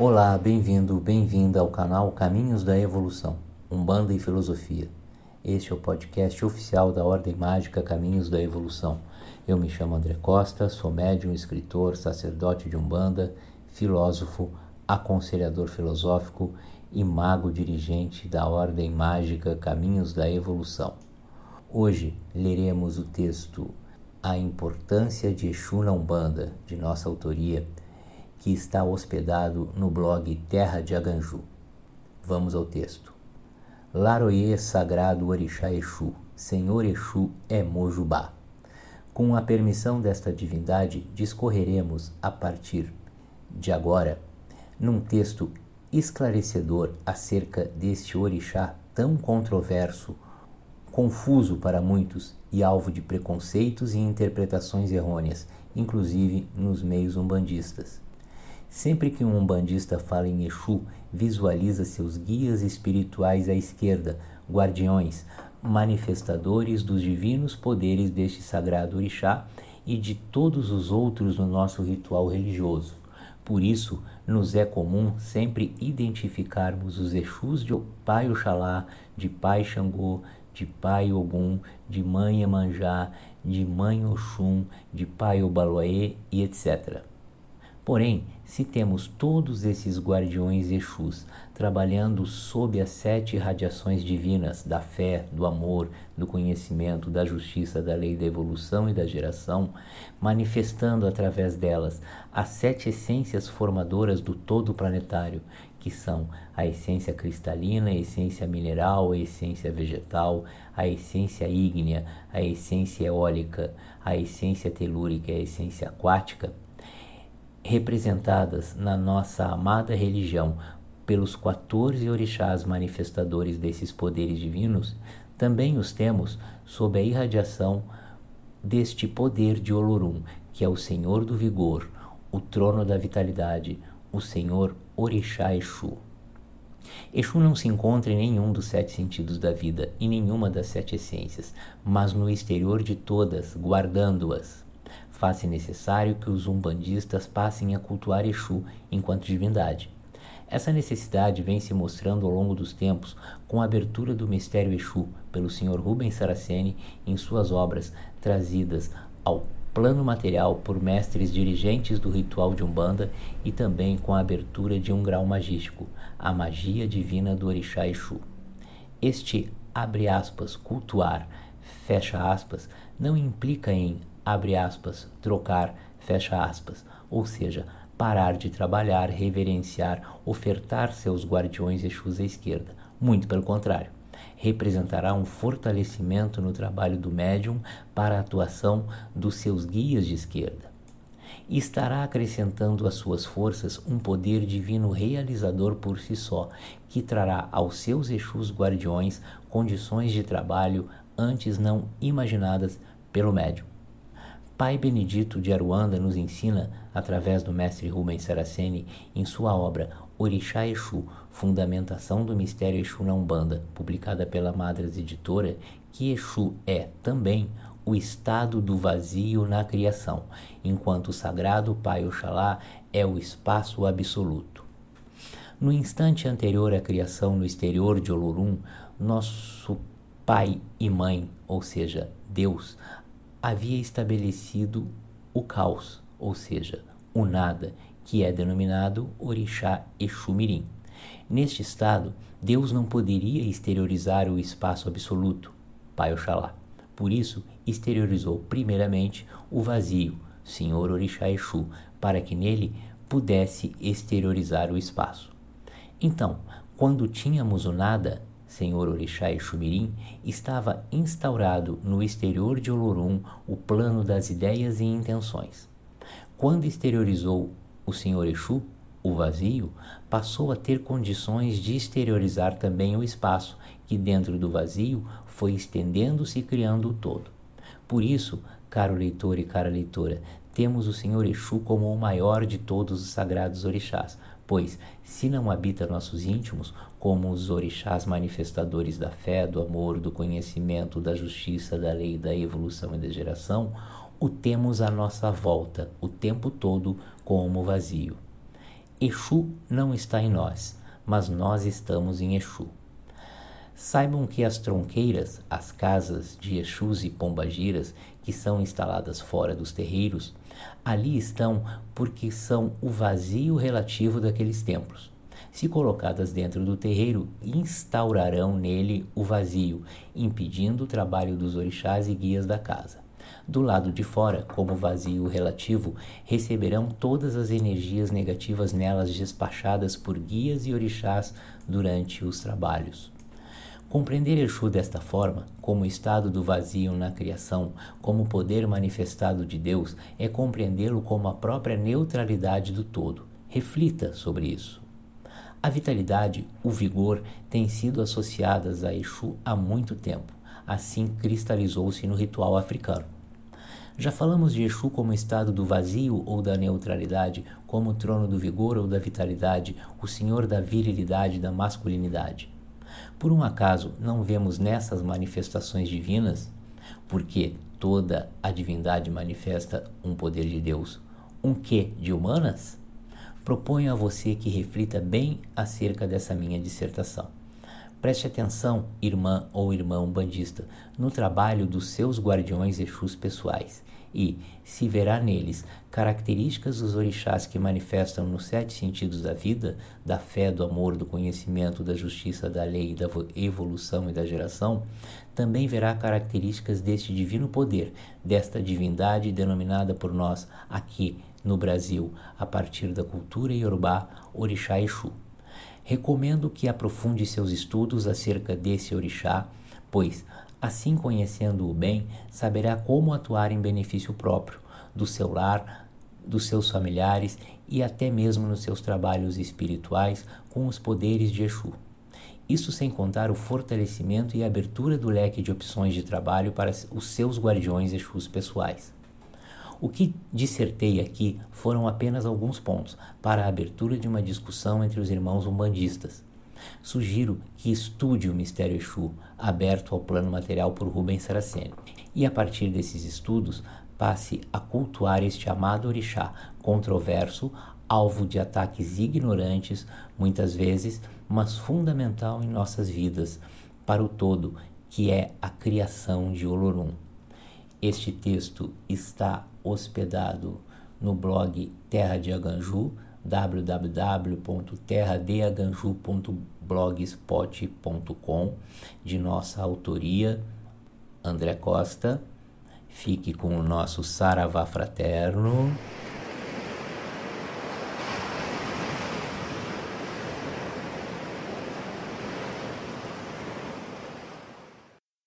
Olá, bem-vindo, bem-vinda ao canal Caminhos da Evolução, Umbanda e Filosofia. Este é o podcast oficial da Ordem Mágica Caminhos da Evolução. Eu me chamo André Costa, sou médium, escritor, sacerdote de Umbanda, filósofo, aconselhador filosófico e mago dirigente da Ordem Mágica Caminhos da Evolução. Hoje leremos o texto A Importância de Exu na Umbanda, de nossa autoria, que está hospedado no blog Terra de Aganju. Vamos ao texto. Laroye Sagrado Orixá Exu, Senhor Exu é Mojubá. Com a permissão desta divindade, discorreremos a partir de agora num texto esclarecedor acerca deste orixá tão controverso, confuso para muitos e alvo de preconceitos e interpretações errôneas, inclusive nos meios umbandistas. Sempre que um umbandista fala em Exu, visualiza seus guias espirituais à esquerda, guardiões, manifestadores dos divinos poderes deste sagrado orixá e de todos os outros no nosso ritual religioso. Por isso, nos é comum sempre identificarmos os Exus de Pai Oxalá, de Pai Xangô, de Pai Ogum, de Mãe Emanjá, de Mãe Oxum, de Pai Obaloaê e etc. Porém, se temos todos esses guardiões Exus trabalhando sob as sete radiações divinas da fé, do amor, do conhecimento, da justiça, da lei da evolução e da geração, manifestando através delas as sete essências formadoras do todo planetário, que são a essência cristalina, a essência mineral, a essência vegetal, a essência ígnea, a essência eólica, a essência telúrica a essência aquática representadas na nossa amada religião pelos 14 orixás manifestadores desses poderes divinos, também os temos sob a irradiação deste poder de Olorum, que é o Senhor do vigor, o trono da vitalidade, o Senhor Orixá Exu. Exu não se encontra em nenhum dos sete sentidos da vida, em nenhuma das sete essências, mas no exterior de todas, guardando-as faz-se necessário que os umbandistas passem a cultuar Exu enquanto divindade. Essa necessidade vem se mostrando ao longo dos tempos com a abertura do mistério Exu pelo Sr. Rubens Saraceni em suas obras trazidas ao plano material por mestres dirigentes do ritual de Umbanda e também com a abertura de um grau magístico, a magia divina do Orixá Exu. Este abre aspas, cultuar, fecha aspas, não implica em abre aspas, trocar, fecha aspas, ou seja, parar de trabalhar, reverenciar, ofertar seus guardiões Exus à esquerda. Muito pelo contrário, representará um fortalecimento no trabalho do médium para a atuação dos seus guias de esquerda. Estará acrescentando às suas forças um poder divino realizador por si só, que trará aos seus Exus guardiões condições de trabalho antes não imaginadas pelo médium. Pai Benedito de Aruanda nos ensina, através do mestre Rubens Saraceni, em sua obra Orixá Exu, Fundamentação do Mistério Exu na Umbanda, publicada pela Madras Editora, que Exu é também o estado do vazio na criação, enquanto o sagrado Pai Oxalá é o espaço absoluto. No instante anterior à criação no exterior de Olorum, nosso pai e mãe, ou seja, Deus, havia estabelecido o caos, ou seja, o nada, que é denominado Orixá Exumirim. Neste estado, Deus não poderia exteriorizar o espaço absoluto, Pai Oxalá. Por isso, exteriorizou primeiramente o vazio, Senhor Orixá Exu, para que nele pudesse exteriorizar o espaço. Então, quando tínhamos o nada, Senhor Orixá e Xumirim, estava instaurado no exterior de Olorum o plano das ideias e intenções. Quando exteriorizou o Senhor Exu, o vazio, passou a ter condições de exteriorizar também o espaço, que dentro do vazio foi estendendo-se e criando o todo. Por isso, caro leitor e cara leitora, temos o Senhor Exu como o maior de todos os sagrados orixás, pois, se não habita nossos íntimos, como os orixás manifestadores da fé, do amor, do conhecimento, da justiça, da lei, da evolução e da geração, o temos à nossa volta o tempo todo como vazio. Exu não está em nós, mas nós estamos em Exu. Saibam que as tronqueiras, as casas de Exus e Pombagiras, que são instaladas fora dos terreiros, ali estão porque são o vazio relativo daqueles templos. Se colocadas dentro do terreiro, instaurarão nele o vazio, impedindo o trabalho dos orixás e guias da casa. Do lado de fora, como vazio relativo, receberão todas as energias negativas nelas despachadas por guias e orixás durante os trabalhos. Compreender Exu desta forma, como estado do vazio na criação, como poder manifestado de Deus, é compreendê-lo como a própria neutralidade do todo. Reflita sobre isso. A vitalidade, o vigor, têm sido associadas a Exu há muito tempo. Assim cristalizou-se no ritual africano. Já falamos de Exu como estado do vazio ou da neutralidade, como trono do vigor ou da vitalidade, o senhor da virilidade da masculinidade. Por um acaso não vemos nessas manifestações divinas, porque toda a divindade manifesta um poder de Deus, um quê de humanas? Proponho a você que reflita bem acerca dessa minha dissertação. Preste atenção, irmã ou irmão bandista, no trabalho dos seus guardiões Exus pessoais e, se verá neles características dos orixás que manifestam nos sete sentidos da vida, da fé, do amor, do conhecimento, da justiça, da lei, da evolução e da geração, também verá características deste divino poder, desta divindade denominada por nós aqui no Brasil, a partir da cultura iorubá Orixá Exu. Recomendo que aprofunde seus estudos acerca desse orixá, pois Assim, conhecendo-o bem, saberá como atuar em benefício próprio, do seu lar, dos seus familiares e até mesmo nos seus trabalhos espirituais com os poderes de Exu. Isso sem contar o fortalecimento e abertura do leque de opções de trabalho para os seus guardiões Exus pessoais. O que dissertei aqui foram apenas alguns pontos para a abertura de uma discussão entre os irmãos umbandistas. Sugiro que estude o Mistério Exu, aberto ao plano material por Rubens Saraceni, e a partir desses estudos passe a cultuar este amado orixá, controverso, alvo de ataques ignorantes, muitas vezes, mas fundamental em nossas vidas, para o todo, que é a criação de Olorum. Este texto está hospedado no blog Terra de Aganju, www.terradeaganju.blogspot.com de nossa autoria, André Costa. Fique com o nosso Saravá Fraterno.